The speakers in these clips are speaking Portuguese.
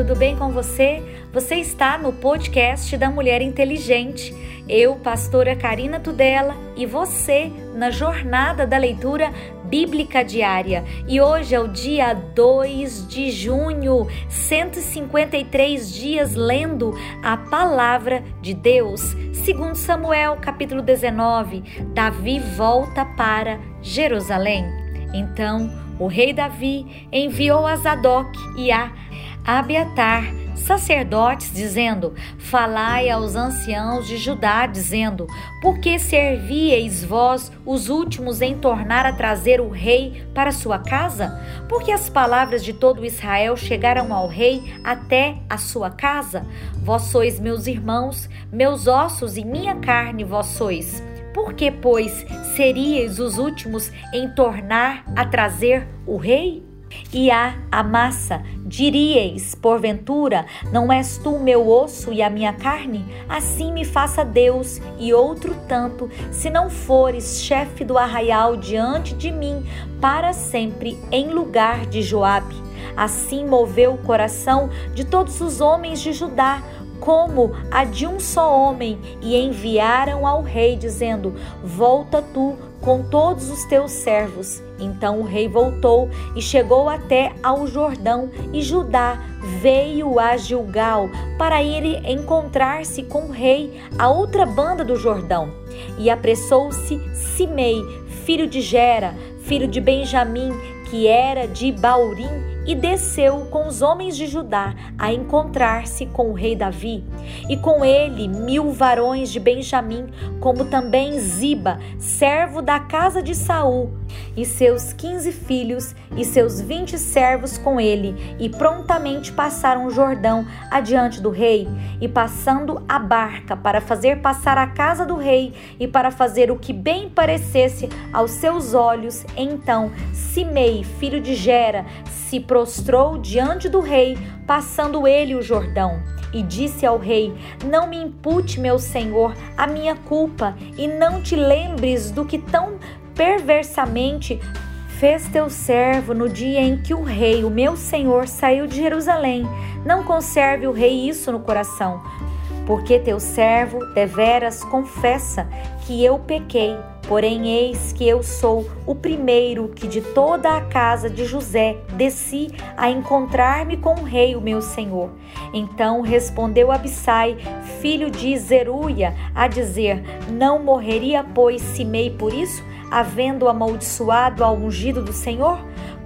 tudo bem com você? Você está no podcast da Mulher Inteligente. Eu, pastora Karina Tudela, e você na jornada da leitura bíblica diária. E hoje é o dia 2 de junho, 153 dias lendo a palavra de Deus. Segundo Samuel, capítulo 19, Davi volta para Jerusalém. Então, o rei Davi enviou a Zadok e a Abiatar, sacerdotes, dizendo: Falai aos anciãos de Judá, dizendo: Por que servieis vós os últimos em tornar a trazer o rei para sua casa? Porque as palavras de todo Israel chegaram ao rei até a sua casa? Vós sois meus irmãos, meus ossos e minha carne vós sois. Por que, pois, seríeis os últimos em tornar a trazer o rei? E a Amassa, diríeis, porventura, não és tu meu osso e a minha carne? Assim me faça Deus e outro tanto, se não fores chefe do arraial diante de mim para sempre em lugar de Joabe. Assim moveu o coração de todos os homens de Judá, como a de um só homem, e enviaram ao rei, dizendo: Volta tu com todos os teus servos. Então o rei voltou e chegou até ao Jordão, e Judá veio a Gilgal para ir encontrar-se com o rei, a outra banda do Jordão. E apressou-se Simei, filho de Gera, filho de Benjamim, que era de Baurim, e desceu com os homens de Judá a encontrar-se com o rei Davi, e com ele mil varões de Benjamim, como também Ziba, servo da casa de Saul, e seus quinze filhos e seus vinte servos com ele, e prontamente passaram o Jordão adiante do rei, e passando a barca para fazer passar a casa do rei e para fazer o que bem parecesse aos seus olhos, então Simei, filho de Gera, se prostrou diante do rei, passando ele o Jordão. E disse ao rei: Não me impute, meu senhor, a minha culpa, e não te lembres do que tão perversamente fez teu servo no dia em que o rei, o meu senhor, saiu de Jerusalém. Não conserve o rei isso no coração, porque teu servo deveras confessa que eu pequei Porém, eis que eu sou o primeiro que de toda a casa de José desci a encontrar-me com o rei, o meu senhor. Então respondeu Abissai, filho de Zeruia, a dizer: Não morreria, pois, Simei por isso, havendo amaldiçoado ao ungido do Senhor?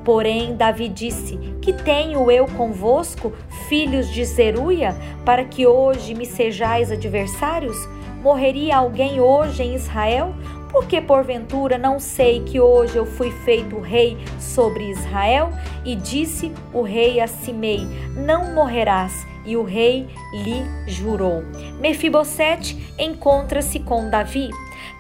Porém, Davi disse: Que tenho eu convosco, filhos de Zeruia, para que hoje me sejais adversários? Morreria alguém hoje em Israel? Porque porventura não sei que hoje eu fui feito rei sobre Israel? E disse o rei a Simei: Não morrerás. E o rei lhe jurou. Mefibosete encontra-se com Davi.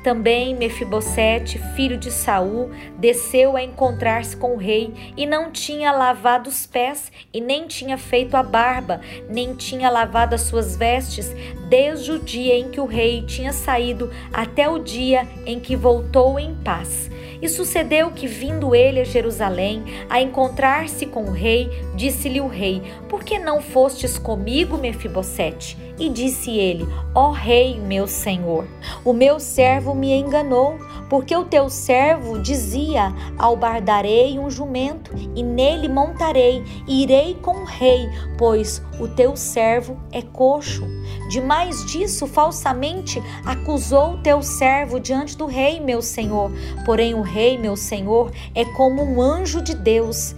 Também Mefibosete, filho de Saul, desceu a encontrar-se com o rei e não tinha lavado os pés e nem tinha feito a barba, nem tinha lavado as suas vestes, desde o dia em que o rei tinha saído até o dia em que voltou em paz. E sucedeu que, vindo ele a Jerusalém a encontrar-se com o rei, disse-lhe o rei: Por que não fostes comigo, Mefibosete? E disse ele: Ó rei, meu senhor, o meu servo me enganou, porque o teu servo dizia: Albardarei um jumento, e nele montarei, e irei com o rei, pois o teu servo é coxo. Demais disso, falsamente acusou o teu servo diante do rei, meu senhor. Porém, o rei, meu senhor, é como um anjo de Deus.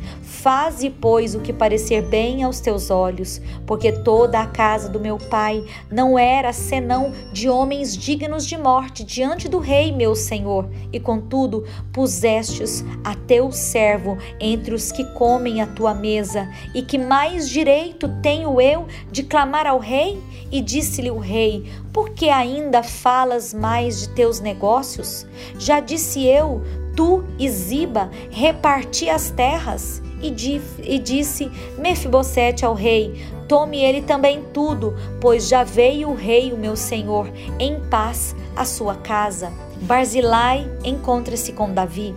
Faze, pois, o que parecer bem aos teus olhos, porque toda a casa do meu pai não era senão de homens dignos de morte diante do rei, meu senhor. E contudo, pusestes a teu servo entre os que comem a tua mesa. E que mais direito tenho eu de clamar ao rei? E disse-lhe o rei: Por que ainda falas mais de teus negócios? Já disse eu, tu e Ziba reparti as terras e, e disse Mefibosete ao rei: Tome ele também tudo, pois já veio o rei, o meu senhor, em paz à sua casa. Barzilai encontra-se com Davi.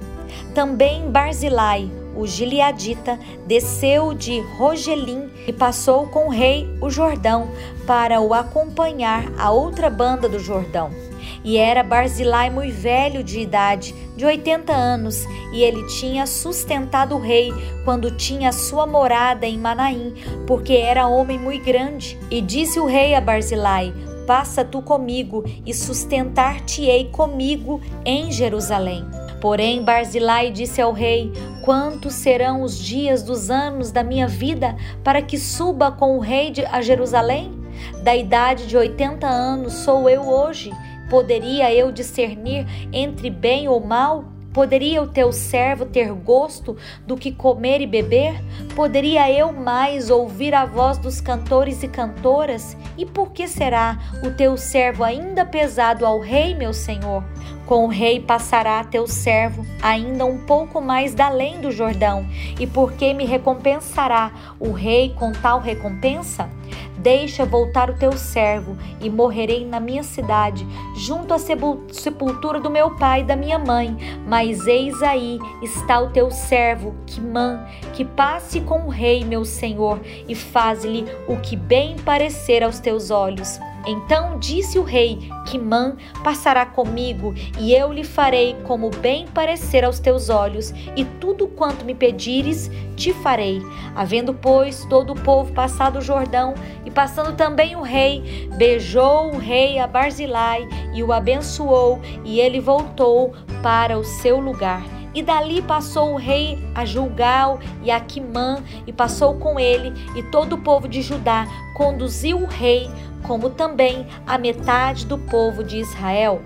Também Barzilai, o Gileadita, desceu de Rogelim e passou com o rei o Jordão para o acompanhar a outra banda do Jordão. E era Barzilai muito velho de idade, de 80 anos, e ele tinha sustentado o rei quando tinha sua morada em Manaim, porque era homem muito grande. E disse o rei a Barzilai: Passa tu comigo e sustentar-te-ei comigo em Jerusalém. Porém, Barzilai disse ao rei: Quantos serão os dias dos anos da minha vida para que suba com o rei a Jerusalém? Da idade de 80 anos sou eu hoje Poderia eu discernir entre bem ou mal? Poderia o teu servo ter gosto do que comer e beber? Poderia eu mais ouvir a voz dos cantores e cantoras? E por que será o teu servo ainda pesado ao rei, meu senhor? Com o rei passará teu servo ainda um pouco mais da além do Jordão. E por que me recompensará o rei com tal recompensa? Deixa voltar o teu servo e morrerei na minha cidade, junto à sepultura do meu pai e da minha mãe. Mas eis aí está o teu servo, Quimã, que passe com o rei, meu senhor, e faz-lhe o que bem parecer aos teus olhos. Então disse o rei: Quimã passará comigo, e eu lhe farei como bem parecer aos teus olhos, e tudo quanto me pedires, te farei. Havendo, pois, todo o povo passado o Jordão, e passando também o rei, beijou o rei a Barzilai e o abençoou, e ele voltou para o seu lugar. E dali passou o rei a Julgal e a Quimã, e passou com ele, e todo o povo de Judá conduziu o rei como também a metade do povo de Israel.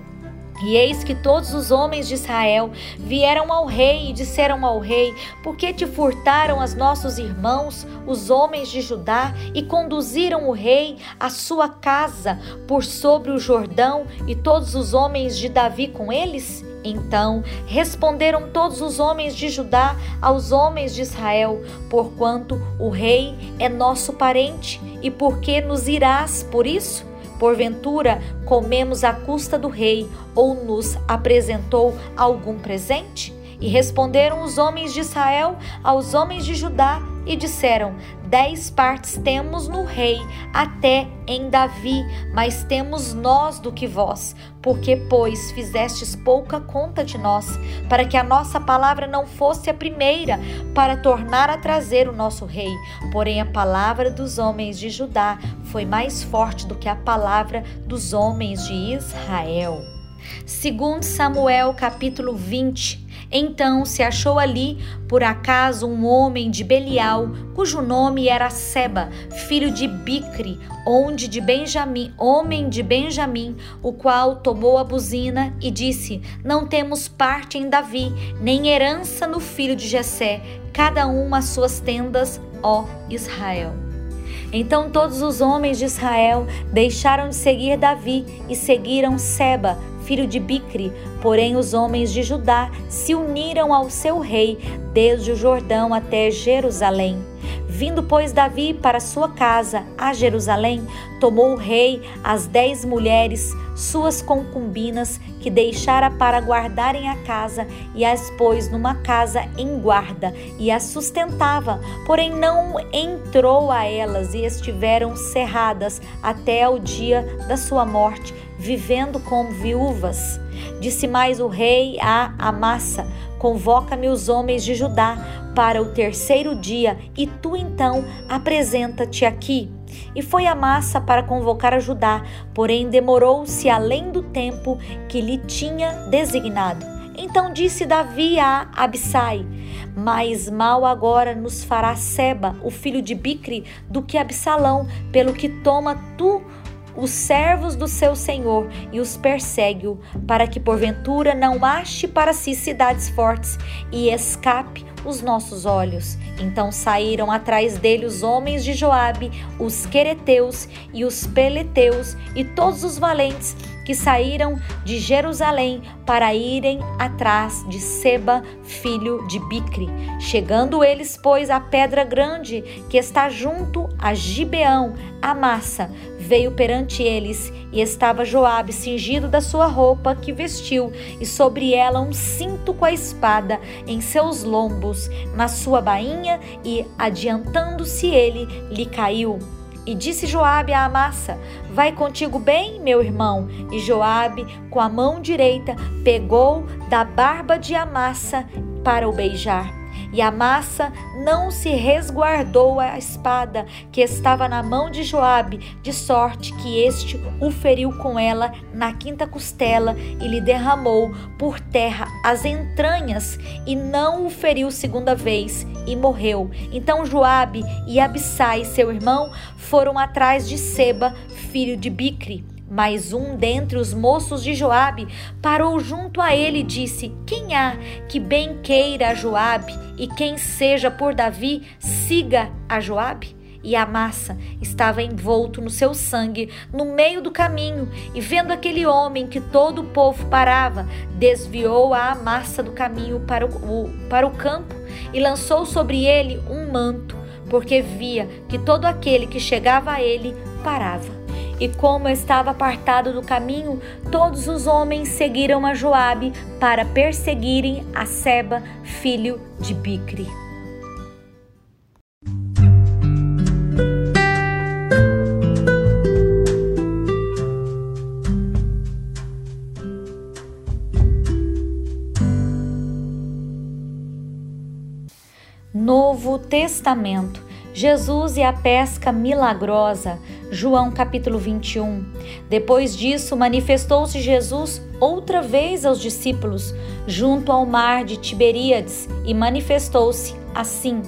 E eis que todos os homens de Israel vieram ao rei e disseram ao rei: Por que te furtaram as nossos irmãos, os homens de Judá, e conduziram o rei à sua casa por sobre o Jordão e todos os homens de Davi com eles? Então responderam todos os homens de Judá aos homens de Israel: Porquanto o rei é nosso parente, e por que nos irás por isso? Porventura comemos à custa do rei, ou nos apresentou algum presente? E responderam os homens de Israel aos homens de Judá e disseram: Dez partes temos no rei, até em Davi, mas temos nós do que vós, porque, pois, fizestes pouca conta de nós, para que a nossa palavra não fosse a primeira, para tornar a trazer o nosso rei. Porém, a palavra dos homens de Judá foi mais forte do que a palavra dos homens de Israel. Segundo Samuel capítulo 20, então se achou ali, por acaso, um homem de Belial, cujo nome era Seba, filho de Bicre, onde de Benjamim, homem de Benjamim, o qual tomou a buzina e disse: Não temos parte em Davi, nem herança no filho de Jessé, cada um as suas tendas, ó Israel. Então todos os homens de Israel deixaram de seguir Davi e seguiram Seba, filho de Bicre. Porém, os homens de Judá se uniram ao seu rei, desde o Jordão até Jerusalém. Vindo, pois, Davi para sua casa a Jerusalém, tomou o rei as dez mulheres, suas concubinas, que deixara para guardarem a casa, e as pôs numa casa em guarda, e as sustentava. Porém, não entrou a elas, e estiveram cerradas até o dia da sua morte vivendo como viúvas. Disse mais o rei a Amassa: Convoca-me os homens de Judá para o terceiro dia, e tu então apresenta-te aqui. E foi Amassa para convocar a Judá, porém demorou-se além do tempo que lhe tinha designado. Então disse Davi a Abissai: Mais mal agora nos fará Seba, o filho de Bicre, do que Absalão, pelo que toma tu os servos do seu senhor e os persegue-o, para que porventura não ache para si cidades fortes e escape os nossos olhos. Então saíram atrás dele os homens de Joabe, os quereteus e os peleteus e todos os valentes que saíram de Jerusalém para irem atrás de Seba, filho de Bicre. Chegando eles, pois, à pedra grande que está junto a Gibeão, a massa, veio perante eles e estava Joabe cingido da sua roupa que vestiu e sobre ela um cinto com a espada em seus lombos, na sua bainha e adiantando-se ele lhe caiu e disse Joabe à Amassa: Vai contigo bem, meu irmão. E Joabe, com a mão direita, pegou da barba de Amassa para o beijar. E a massa não se resguardou a espada que estava na mão de Joabe, de sorte que este o feriu com ela na quinta costela e lhe derramou por terra as entranhas e não o feriu segunda vez e morreu. Então Joabe e Abissai, seu irmão, foram atrás de Seba, filho de Bicre. Mas um dentre os moços de Joabe parou junto a ele e disse: Quem há que bem queira a Joabe e quem seja por Davi siga a Joabe? E a massa estava envolto no seu sangue no meio do caminho, e vendo aquele homem que todo o povo parava, desviou a massa do caminho para o, para o campo e lançou sobre ele um manto, porque via que todo aquele que chegava a ele parava. E como estava apartado do caminho, todos os homens seguiram a Joabe para perseguirem a Seba, filho de Bicre. Novo Testamento Jesus e a pesca milagrosa. João capítulo 21. Depois disso, manifestou-se Jesus outra vez aos discípulos, junto ao mar de Tiberíades, e manifestou-se assim: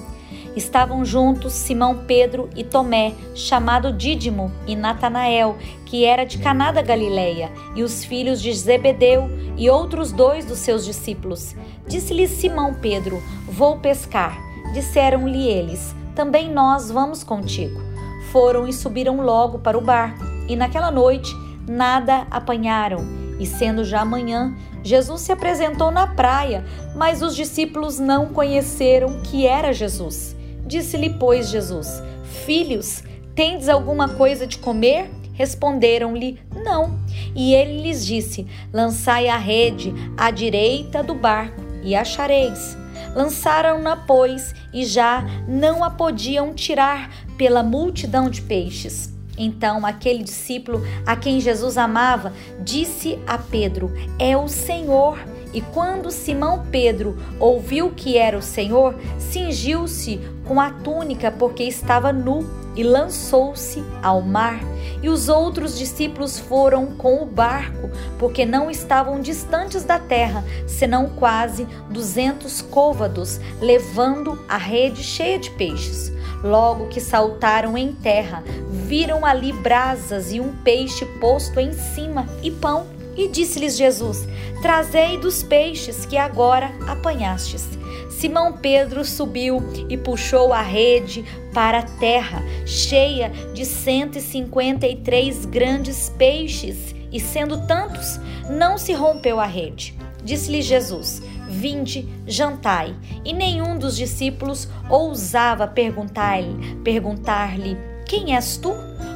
Estavam juntos Simão Pedro e Tomé, chamado Dídimo, e Natanael, que era de Caná da Galileia, e os filhos de Zebedeu e outros dois dos seus discípulos. Disse-lhe Simão Pedro: Vou pescar. Disseram-lhe eles: também nós vamos contigo. Foram e subiram logo para o barco, e naquela noite nada apanharam. E sendo já manhã, Jesus se apresentou na praia, mas os discípulos não conheceram que era Jesus. Disse-lhe, pois, Jesus: Filhos, tendes alguma coisa de comer? Responderam-lhe: Não. E ele lhes disse: Lançai a rede à direita do barco e achareis. Lançaram-na, pois, e já não a podiam tirar pela multidão de peixes. Então aquele discípulo a quem Jesus amava disse a Pedro: É o Senhor. E quando Simão Pedro ouviu que era o Senhor, cingiu-se com a túnica porque estava nu e lançou-se ao mar. E os outros discípulos foram com o barco, porque não estavam distantes da terra, senão quase duzentos côvados, levando a rede cheia de peixes. Logo que saltaram em terra, viram ali brasas e um peixe posto em cima e pão. E disse-lhes Jesus: Trazei dos peixes que agora apanhastes. Simão Pedro subiu e puxou a rede para a terra, cheia de 153 grandes peixes, e sendo tantos, não se rompeu a rede. Disse-lhe Jesus: Vinde, jantai. E nenhum dos discípulos ousava perguntar-lhe, perguntar-lhe: Quem és tu?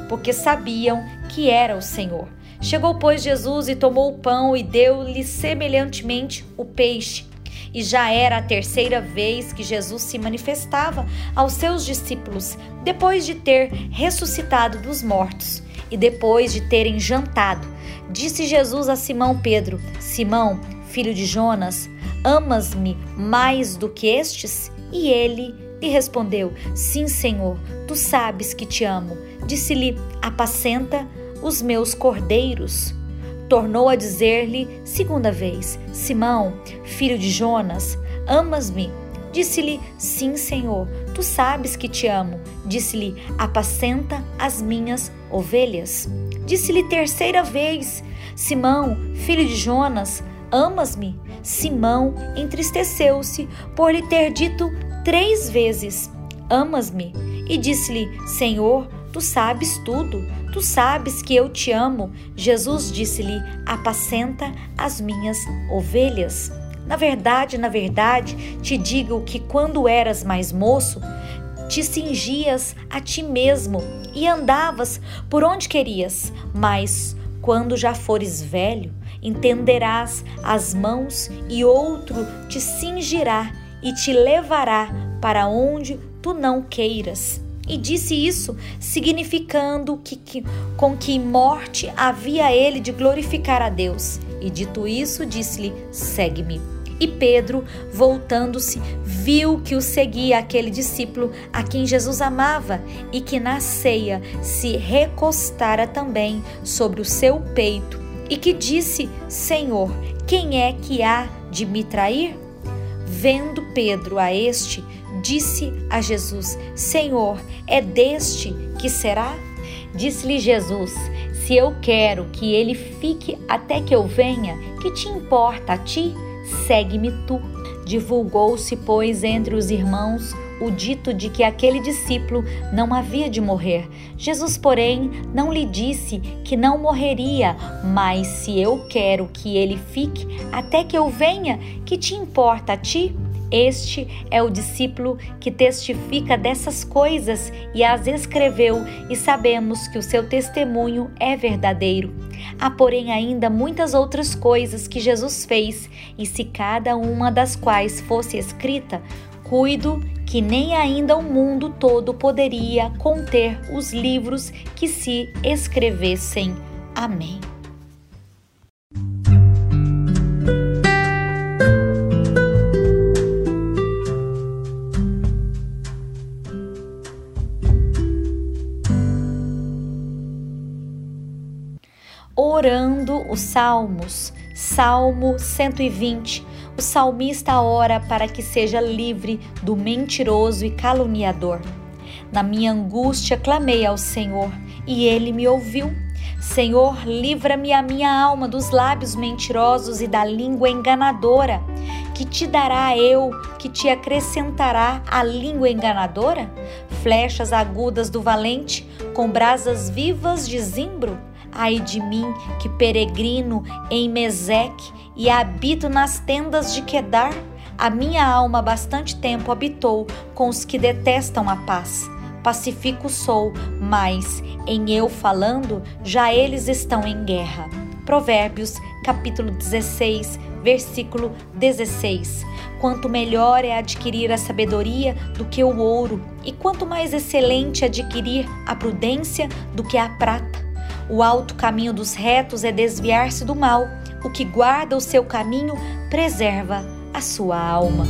Porque sabiam que era o Senhor. Chegou, pois, Jesus e tomou o pão e deu-lhe semelhantemente o peixe e já era a terceira vez que Jesus se manifestava aos seus discípulos depois de ter ressuscitado dos mortos e depois de terem jantado. Disse Jesus a Simão Pedro: Simão, filho de Jonas, amas-me mais do que estes? E ele lhe respondeu: Sim, Senhor, tu sabes que te amo. Disse-lhe: Apacenta os meus cordeiros. Tornou a dizer-lhe segunda vez: Simão, filho de Jonas, amas-me? Disse-lhe: Sim, Senhor, tu sabes que te amo. Disse-lhe: Apacenta as minhas ovelhas. Disse-lhe terceira vez: Simão, filho de Jonas, amas-me? Simão entristeceu-se por lhe ter dito três vezes: Amas-me? E disse-lhe: Senhor, tu sabes tudo, Tu sabes que eu te amo. Jesus disse-lhe: Apacenta as minhas ovelhas. Na verdade, na verdade, te digo que quando eras mais moço, te cingias a ti mesmo e andavas por onde querias, mas quando já fores velho, entenderás as mãos e outro te cingirá e te levará para onde tu não queiras. E disse isso, significando que, que com que morte havia ele de glorificar a Deus. E dito isso, disse-lhe: Segue-me. E Pedro, voltando-se, viu que o seguia aquele discípulo a quem Jesus amava e que na ceia se recostara também sobre o seu peito e que disse: Senhor, quem é que há de me trair? Vendo Pedro a este, disse a Jesus: Senhor, é deste que será? Disse-lhe Jesus: Se eu quero que ele fique até que eu venha, que te importa a ti? segue-me tu. Divulgou-se, pois, entre os irmãos o dito de que aquele discípulo não havia de morrer. Jesus, porém, não lhe disse que não morreria, mas se eu quero que ele fique até que eu venha, que te importa a ti? Este é o discípulo que testifica dessas coisas e as escreveu, e sabemos que o seu testemunho é verdadeiro. Há, porém, ainda muitas outras coisas que Jesus fez, e se cada uma das quais fosse escrita, cuido que nem ainda o mundo todo poderia conter os livros que se escrevessem. Amém. Os salmos. Salmo 120. O salmista ora para que seja livre do mentiroso e caluniador. Na minha angústia clamei ao Senhor e ele me ouviu. Senhor, livra-me a minha alma dos lábios mentirosos e da língua enganadora. Que te dará eu, que te acrescentará a língua enganadora? Flechas agudas do valente, com brasas vivas de zimbro? Ai de mim, que peregrino em Meseque e habito nas tendas de Quedar, a minha alma bastante tempo habitou com os que detestam a paz. Pacífico sou, mas em eu falando, já eles estão em guerra. Provérbios, capítulo 16, versículo 16. Quanto melhor é adquirir a sabedoria do que o ouro, e quanto mais excelente adquirir a prudência do que a prata. O alto caminho dos retos é desviar-se do mal. O que guarda o seu caminho preserva a sua alma.